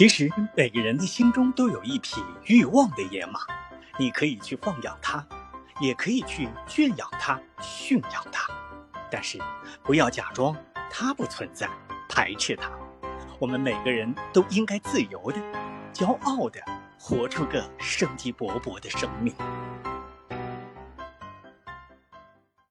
其实每个人的心中都有一匹欲望的野马你可以去放养它也可以去圈养它驯养它。但是不要假装它不存在排斥它。我们每个人都应该自由的骄傲的活出个生机勃勃的生命。